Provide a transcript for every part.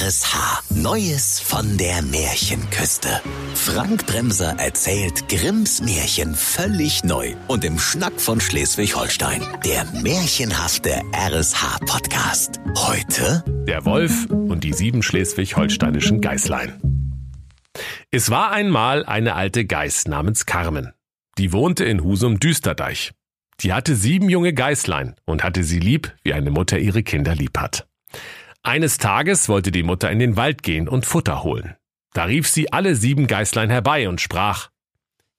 RSH. Neues von der Märchenküste. Frank Bremser erzählt Grimms Märchen völlig neu und im Schnack von Schleswig-Holstein. Der märchenhafte RSH-Podcast. Heute Der Wolf und die sieben schleswig-holsteinischen Geißlein. Es war einmal eine alte Geiß namens Carmen. Die wohnte in Husum Düsterdeich. Die hatte sieben junge Geißlein und hatte sie lieb, wie eine Mutter ihre Kinder lieb hat. Eines Tages wollte die Mutter in den Wald gehen und Futter holen. Da rief sie alle sieben Geißlein herbei und sprach,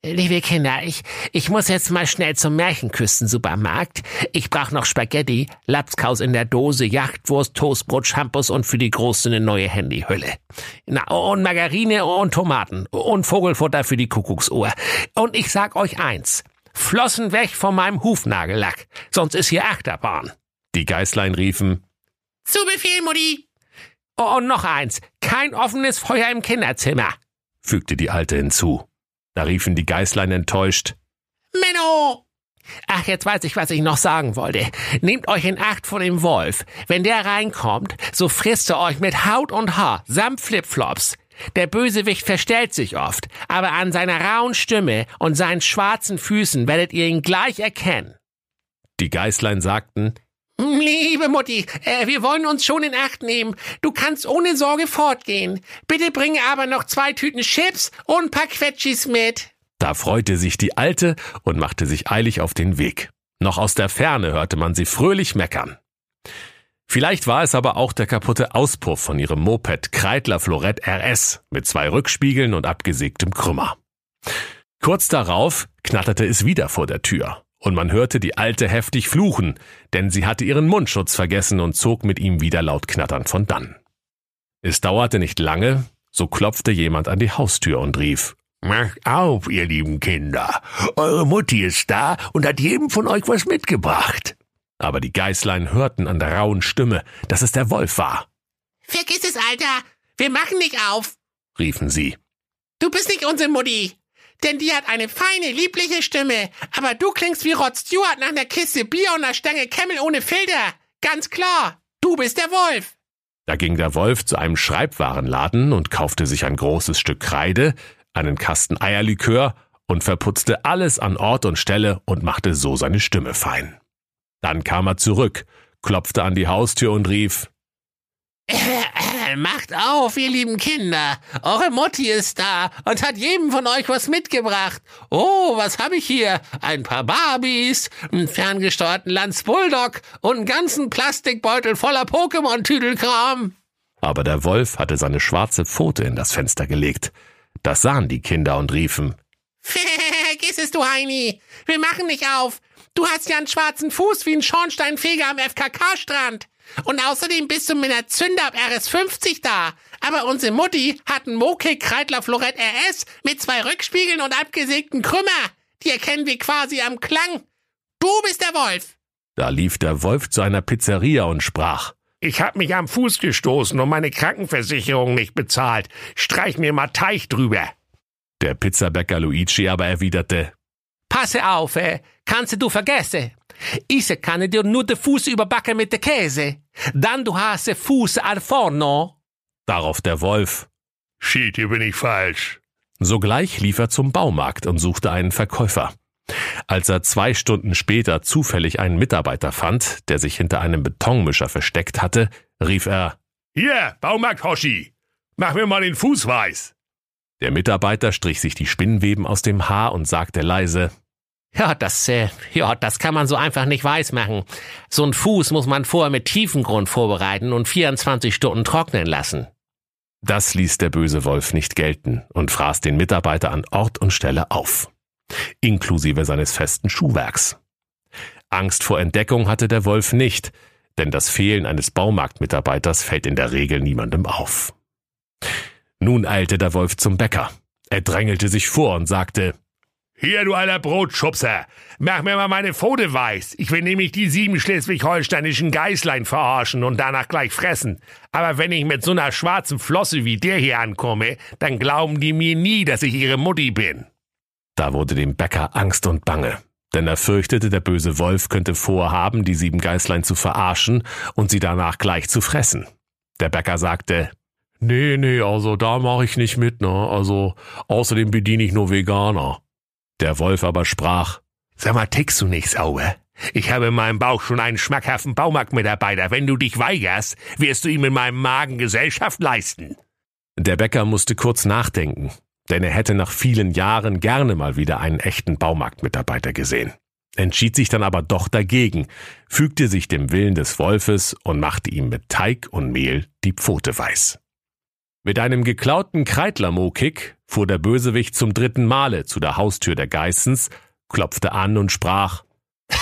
Liebe Kinder, ich, ich muss jetzt mal schnell zum Märchenküsten-Supermarkt. Ich brauch noch Spaghetti, Lapskaus in der Dose, Jachtwurst, Toastbrot, Shampoos und für die Große eine neue Handyhülle. Na, und Margarine und Tomaten und Vogelfutter für die Kuckucksuhr. Und ich sag euch eins. Flossen weg von meinem Hufnagellack, sonst ist hier Achterbahn. die Geißlein riefen, Zu Befehl, Mutti. Und noch eins. Kein offenes Feuer im Kinderzimmer. fügte die Alte hinzu. Da riefen die Geißlein enttäuscht, Menno! Ach, jetzt weiß ich, was ich noch sagen wollte. Nehmt euch in Acht vor dem Wolf. Wenn der reinkommt, so frisst er euch mit Haut und Haar, samt Flipflops. Der Bösewicht verstellt sich oft, aber an seiner rauen Stimme und seinen schwarzen Füßen werdet ihr ihn gleich erkennen. Die Geißlein sagten, Liebe Mutti, äh, wir wollen uns schon in Acht nehmen. Du kannst ohne Sorge fortgehen. Bitte bringe aber noch zwei Tüten Chips und ein paar Quetschis mit. Da freute sich die Alte und machte sich eilig auf den Weg. Noch aus der Ferne hörte man sie fröhlich meckern. Vielleicht war es aber auch der kaputte Auspuff von ihrem Moped Kreidler Florett RS mit zwei Rückspiegeln und abgesägtem Krümmer. Kurz darauf knatterte es wieder vor der Tür und man hörte die Alte heftig fluchen, denn sie hatte ihren Mundschutz vergessen und zog mit ihm wieder laut knatternd von dann. Es dauerte nicht lange, so klopfte jemand an die Haustür und rief, Macht auf, ihr lieben Kinder. Eure Mutti ist da und hat jedem von euch was mitgebracht. aber die Geißlein hörten an der rauen Stimme, dass es der Wolf war, Vergiss es, Alter. Wir machen nicht auf. riefen sie. Du bist nicht unsere Mutti. Denn die hat eine feine, liebliche Stimme. Aber du klingst wie Rod Stewart nach einer Kiste Bier und einer Stange Camel ohne Filter. Ganz klar. Du bist der Wolf. Da ging der Wolf zu einem Schreibwarenladen und kaufte sich ein großes Stück Kreide, einen Kasten Eierlikör und verputzte alles an Ort und Stelle und machte so seine Stimme fein. Dann kam er zurück, klopfte an die Haustür und rief, macht auf, ihr lieben Kinder. Eure Mutti ist da und hat jedem von euch was mitgebracht. Oh, was habe ich hier? Ein paar Barbies, einen ferngesteuerten Lanz Bulldog und einen ganzen Plastikbeutel voller Pokémon-Tüdelkram. aber der Wolf hatte seine schwarze Pfote in das Fenster gelegt. Das sahen die Kinder und riefen, Vergiss es, du Heini. Wir machen nicht auf. Du hast ja einen schwarzen Fuß wie ein Schornsteinfeger am FKK-Strand. Und außerdem bist du mit einer Zünder ab RS50 da. Aber unsere Mutti hat einen Moke Kreidler Florett RS mit zwei Rückspiegeln und abgesägten Krümmer. Die erkennen wir quasi am Klang. Du bist der Wolf. da lief der Wolf zu einer Pizzeria und sprach, Ich hab mich am Fuß gestoßen und meine Krankenversicherung nicht bezahlt. Streich mir mal Teich drüber. der Pizzabäcker Luigi aber erwiderte, Passe auf, äh, kannst du vergessen. Ich kann dir nur den Fuß überbacken mit der Käse. Dann du hast Fuß al forno. darauf der Wolf, Shit, hier bin ich falsch. Sogleich lief er zum Baumarkt und suchte einen Verkäufer. Als er zwei Stunden später zufällig einen Mitarbeiter fand, der sich hinter einem Betonmischer versteckt hatte, rief er, Hier, Baumarkt Hoshi. Mach mir mal den Fuß weiß. Der Mitarbeiter strich sich die Spinnweben aus dem Haar und sagte leise, Ja, das, äh, ja, das kann man so einfach nicht weiß machen. So ein Fuß muss man vorher mit Tiefengrund vorbereiten und 24 Stunden trocknen lassen. das ließ der böse Wolf nicht gelten und fraß den Mitarbeiter an Ort und Stelle auf, inklusive seines festen Schuhwerks. Angst vor Entdeckung hatte der Wolf nicht, denn das Fehlen eines Baumarktmitarbeiters fällt in der Regel niemandem auf. Nun eilte der Wolf zum Bäcker. Er drängelte sich vor und sagte, Hier, du alter Brotschubser. Mach mir mal meine Pfote weiß. Ich will nämlich die sieben schleswig-holsteinischen Geißlein verarschen und danach gleich fressen. Aber wenn ich mit so einer schwarzen Flosse wie der hier ankomme, dann glauben die mir nie, dass ich ihre Mutti bin. Da wurde dem Bäcker Angst und Bange, denn er fürchtete, der böse Wolf könnte vorhaben, die sieben Geißlein zu verarschen und sie danach gleich zu fressen. Der Bäcker sagte, Nee, nee, also da mache ich nicht mit, ne? Also außerdem bediene ich nur Veganer. Der Wolf aber sprach, Sag mal, tickst du nicht sauer? Ich habe in meinem Bauch schon einen schmackhaften Baumarktmitarbeiter. Wenn du dich weigerst, wirst du ihm in meinem Magen Gesellschaft leisten. Der Bäcker musste kurz nachdenken, denn er hätte nach vielen Jahren gerne mal wieder einen echten Baumarktmitarbeiter gesehen, entschied sich dann aber doch dagegen, fügte sich dem Willen des Wolfes und machte ihm mit Teig und Mehl die Pfote weiß. Mit einem geklauten Kreidlermokik fuhr der Bösewicht zum dritten Male zu der Haustür der Geissens, klopfte an und sprach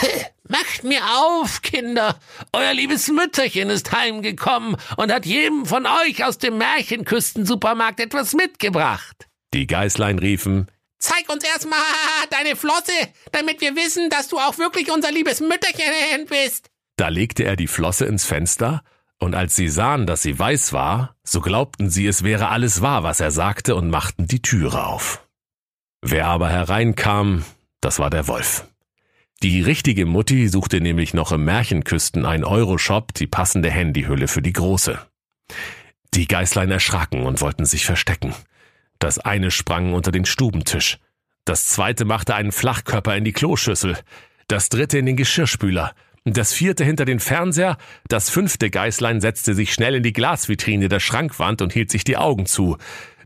Macht mir auf, Kinder. Euer liebes Mütterchen ist heimgekommen und hat jedem von euch aus dem Märchenküstensupermarkt etwas mitgebracht. Die Geißlein riefen Zeig uns erstmal deine Flosse, damit wir wissen, dass du auch wirklich unser liebes Mütterchen bist. Da legte er die Flosse ins Fenster, und als sie sahen, dass sie weiß war, so glaubten sie, es wäre alles wahr, was er sagte, und machten die Türe auf. Wer aber hereinkam, das war der Wolf. Die richtige Mutti suchte nämlich noch im Märchenküsten ein Euroshop die passende Handyhülle für die große. Die Geißlein erschraken und wollten sich verstecken. Das eine sprang unter den Stubentisch. Das zweite machte einen Flachkörper in die Kloschüssel. Das dritte in den Geschirrspüler. Das vierte hinter den Fernseher. Das fünfte Geißlein setzte sich schnell in die Glasvitrine der Schrankwand und hielt sich die Augen zu.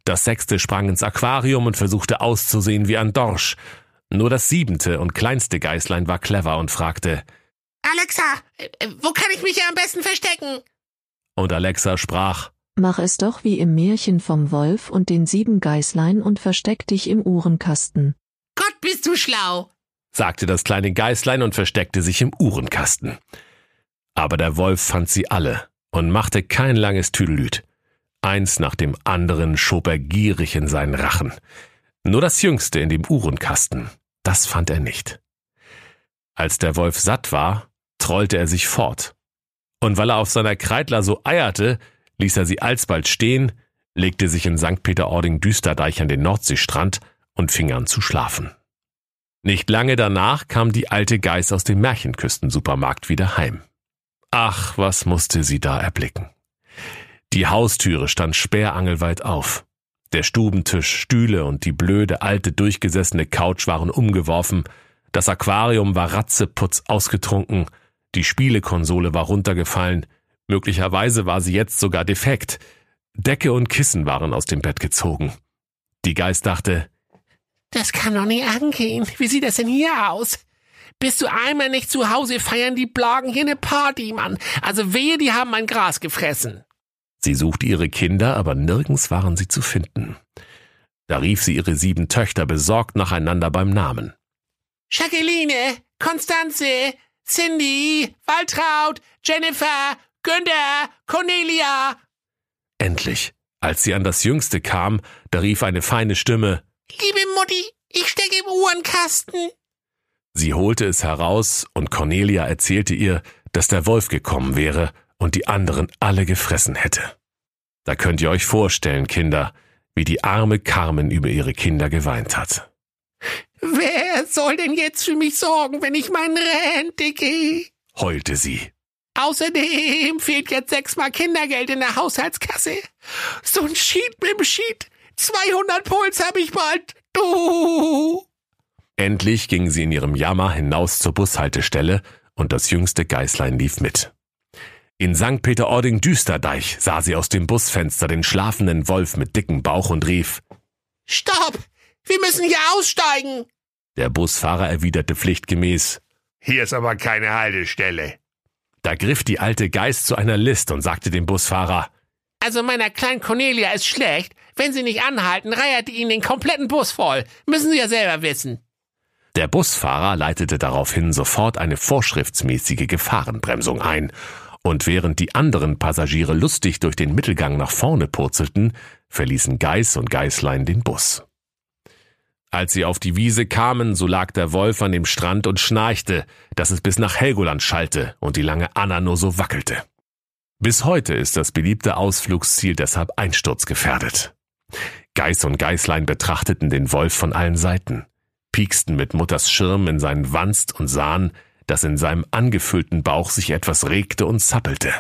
Das sechste sprang ins Aquarium und versuchte auszusehen wie ein Dorsch. Nur das siebente und kleinste Geißlein war clever und fragte, Alexa, äh, wo kann ich mich hier am besten verstecken? Und Alexa sprach, Mach es doch wie im Märchen vom Wolf und den sieben Geißlein und versteck dich im Uhrenkasten. Gott, bist du schlau. Sagte das kleine Geißlein und versteckte sich im Uhrenkasten. Aber der Wolf fand sie alle und machte kein langes Tüdelüt. Eins nach dem anderen schob er gierig in seinen Rachen. Nur das Jüngste in dem Uhrenkasten, das fand er nicht. Als der Wolf satt war, trollte er sich fort. Und weil er auf seiner Kreidler so eierte, ließ er sie alsbald stehen, legte sich in St. Peter-Ording-Düsterdeich an den Nordseestrand und fing an zu schlafen. Nicht lange danach kam die alte Geiß aus dem Märchenküstensupermarkt wieder heim. Ach, was musste sie da erblicken. Die Haustüre stand sperrangelweit auf. Der Stubentisch, Stühle und die blöde, alte, durchgesessene Couch waren umgeworfen, das Aquarium war ratzeputz ausgetrunken, die Spielekonsole war runtergefallen, möglicherweise war sie jetzt sogar defekt, Decke und Kissen waren aus dem Bett gezogen. Die Geist dachte, Das kann doch nicht angehen. Wie sieht das denn hier aus? Bist du einmal nicht zu Hause, feiern die Blagen hier eine Party, Mann. Also wehe, die haben mein Gras gefressen. Sie suchte ihre Kinder, aber nirgends waren sie zu finden. Da rief sie ihre sieben Töchter besorgt nacheinander beim Namen. Jacqueline, Konstanze, Cindy, Waltraud, Jennifer, Günther, Cornelia. Endlich, als sie an das Jüngste kam, da rief eine feine Stimme. Liebe Mutti, ich stecke im Uhrenkasten. Sie holte es heraus und Cornelia erzählte ihr, dass der Wolf gekommen wäre und die anderen alle gefressen hätte. Da könnt ihr euch vorstellen, Kinder, wie die arme Carmen über ihre Kinder geweint hat. Wer soll denn jetzt für mich sorgen, wenn ich meine Rente gehe? heulte sie. Außerdem fehlt jetzt sechsmal Kindergeld in der Haushaltskasse. So ein Schied mit dem Schied. 200 Puls hab ich bald. Du. Endlich ging sie in ihrem Jammer hinaus zur Bushaltestelle und das jüngste Geißlein lief mit. In St. Peter-Ording-Düsterdeich sah sie aus dem Busfenster den schlafenden Wolf mit dickem Bauch und rief, Stopp! Wir müssen hier aussteigen. der Busfahrer erwiderte pflichtgemäß, Hier ist aber keine Haltestelle. da griff die alte Geist zu einer List und sagte dem Busfahrer, Also meiner kleinen Cornelia ist schlecht. Wenn sie nicht anhalten, reiert ihnen den kompletten Bus voll. Müssen sie ja selber wissen. Der Busfahrer leitete daraufhin sofort eine vorschriftsmäßige Gefahrenbremsung ein, und während die anderen Passagiere lustig durch den Mittelgang nach vorne purzelten, verließen Geiß und Geißlein den Bus. Als sie auf die Wiese kamen, so lag der Wolf an dem Strand und schnarchte, dass es bis nach Helgoland schallte und die lange Anna nur so wackelte. Bis heute ist das beliebte Ausflugsziel deshalb einsturzgefährdet. Geiß und Geißlein betrachteten den Wolf von allen Seiten, pieksten mit Mutters Schirm in seinen Wanst und sahen, dass in seinem angefüllten Bauch sich etwas regte und zappelte.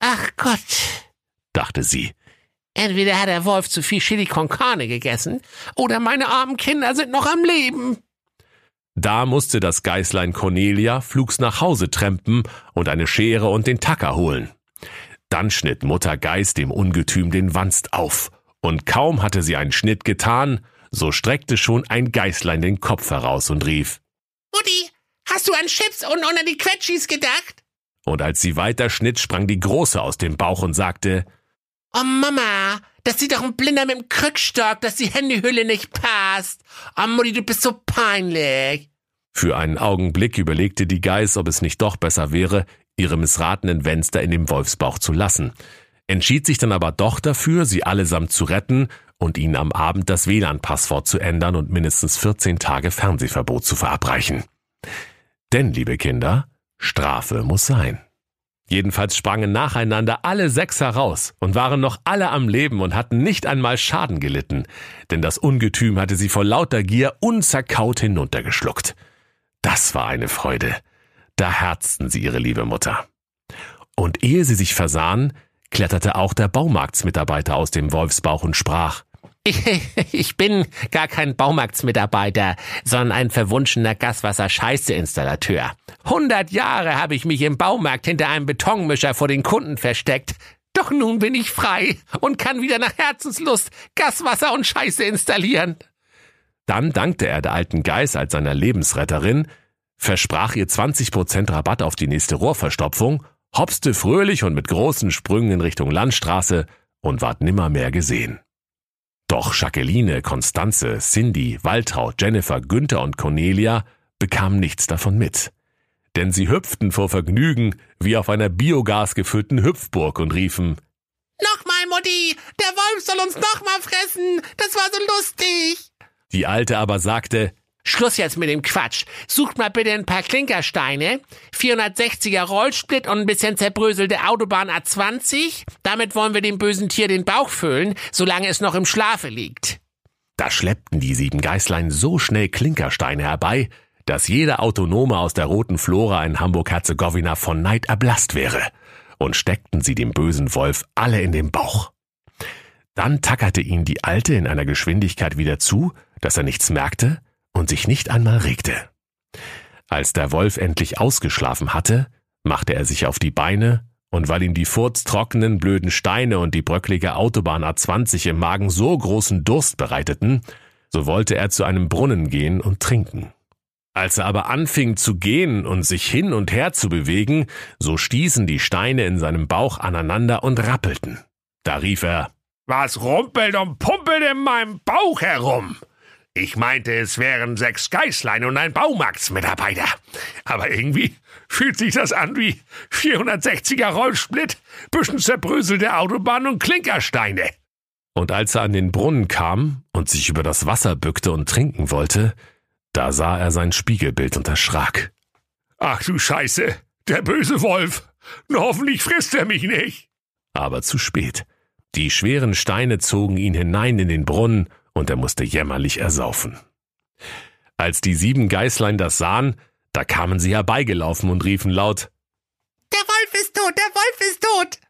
Ach Gott. dachte sie. Entweder hat der Wolf zu viel Chili con Carne gegessen, oder meine armen Kinder sind noch am Leben. Da musste das Geißlein Cornelia flugs nach Hause trempen und eine Schere und den Tacker holen. Dann schnitt Mutter Geiß dem Ungetüm den Wanst auf, und kaum hatte sie einen Schnitt getan, so streckte schon ein Geißlein den Kopf heraus und rief Mutti, hast du an Chips und unter die Quetschis gedacht? Und als sie weiter schnitt, sprang die Große aus dem Bauch und sagte Oh Mama, das sieht doch ein Blinder mit dem Krückstock, dass die Handyhülle nicht passt. Oh Mutti, du bist so peinlich. Für einen Augenblick überlegte die Geiß, ob es nicht doch besser wäre, ihre missratenen Wenster in dem Wolfsbauch zu lassen, entschied sich dann aber doch dafür, sie allesamt zu retten und ihnen am Abend das WLAN-Passwort zu ändern und mindestens 14 Tage Fernsehverbot zu verabreichen. Denn, liebe Kinder, Strafe muss sein. Jedenfalls sprangen nacheinander alle sechs heraus und waren noch alle am Leben und hatten nicht einmal Schaden gelitten, denn das Ungetüm hatte sie vor lauter Gier unzerkaut hinuntergeschluckt. Das war eine Freude. Da herzten sie ihre liebe Mutter. Und ehe sie sich versahen, kletterte auch der Baumarktsmitarbeiter aus dem Wolfsbauch und sprach Ich, bin gar kein Baumarktsmitarbeiter, sondern ein verwunschener Gaswasser-Scheiße-Installateur. Hundert Jahre habe ich mich im Baumarkt hinter einem Betonmischer vor den Kunden versteckt. Doch nun bin ich frei und kann wieder nach Herzenslust Gaswasser und Scheiße installieren. Dann dankte er der alten Geiß als seiner Lebensretterin, versprach ihr 20% Rabatt auf die nächste Rohrverstopfung, hopste fröhlich und mit großen Sprüngen in Richtung Landstraße und ward nimmermehr gesehen. Doch Jacqueline, Constanze, Cindy, Waltraud, Jennifer, Günther und Cornelia bekamen nichts davon mit. Denn sie hüpften vor Vergnügen wie auf einer Biogas gefüllten Hüpfburg und riefen Nochmal, Mutti, der Wolf soll uns nochmal fressen. Das war so lustig. Die Alte aber sagte, Schluss jetzt mit dem Quatsch. Sucht mal bitte ein paar Klinkersteine, 460er Rollsplit und ein bisschen zerbröselte Autobahn A20. Damit wollen wir dem bösen Tier den Bauch füllen, solange es noch im Schlafe liegt. Da schleppten die sieben Geißlein so schnell Klinkersteine herbei, dass jeder Autonome aus der roten Flora in Hamburg-Herzegowina von Neid erblasst wäre, und steckten sie dem bösen Wolf alle in den Bauch. Dann tackerte ihn die Alte in einer Geschwindigkeit wieder zu, dass er nichts merkte und sich nicht einmal regte. Als der Wolf endlich ausgeschlafen hatte, machte er sich auf die Beine, und weil ihm die furztrockenen, blöden Steine und die bröcklige Autobahn A20 im Magen so großen Durst bereiteten, so wollte er zu einem Brunnen gehen und trinken. Als er aber anfing zu gehen und sich hin und her zu bewegen, so stießen die Steine in seinem Bauch aneinander und rappelten. Da rief er Was rumpelt und pumpelt in meinem Bauch herum? Ich meinte, es wären sechs Geißlein und ein Baumarktsmitarbeiter. Aber irgendwie fühlt sich das an wie 460er Rollsplit, bisschen zerbröselte Autobahn und Klinkersteine. Und als er an den Brunnen kam und sich über das Wasser bückte und trinken wollte, da sah er sein Spiegelbild und erschrak. Ach du Scheiße, der böse Wolf. Hoffentlich frisst er mich nicht. Aber zu spät. Die schweren Steine zogen ihn hinein in den Brunnen und er musste jämmerlich ersaufen. Als die sieben Geißlein das sahen, da kamen sie herbeigelaufen und riefen laut Der Wolf ist tot, der Wolf ist tot.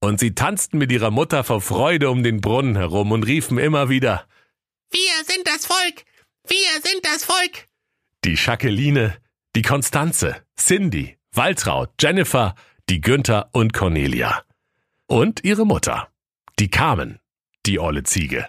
Und sie tanzten mit ihrer Mutter vor Freude um den Brunnen herum und riefen immer wieder Wir sind das Volk, wir sind das Volk. Die Jacqueline, die Konstanze, Cindy, Waltraud, Jennifer, die Günther und Cornelia. Und ihre Mutter. Die kamen, die olle Ziege.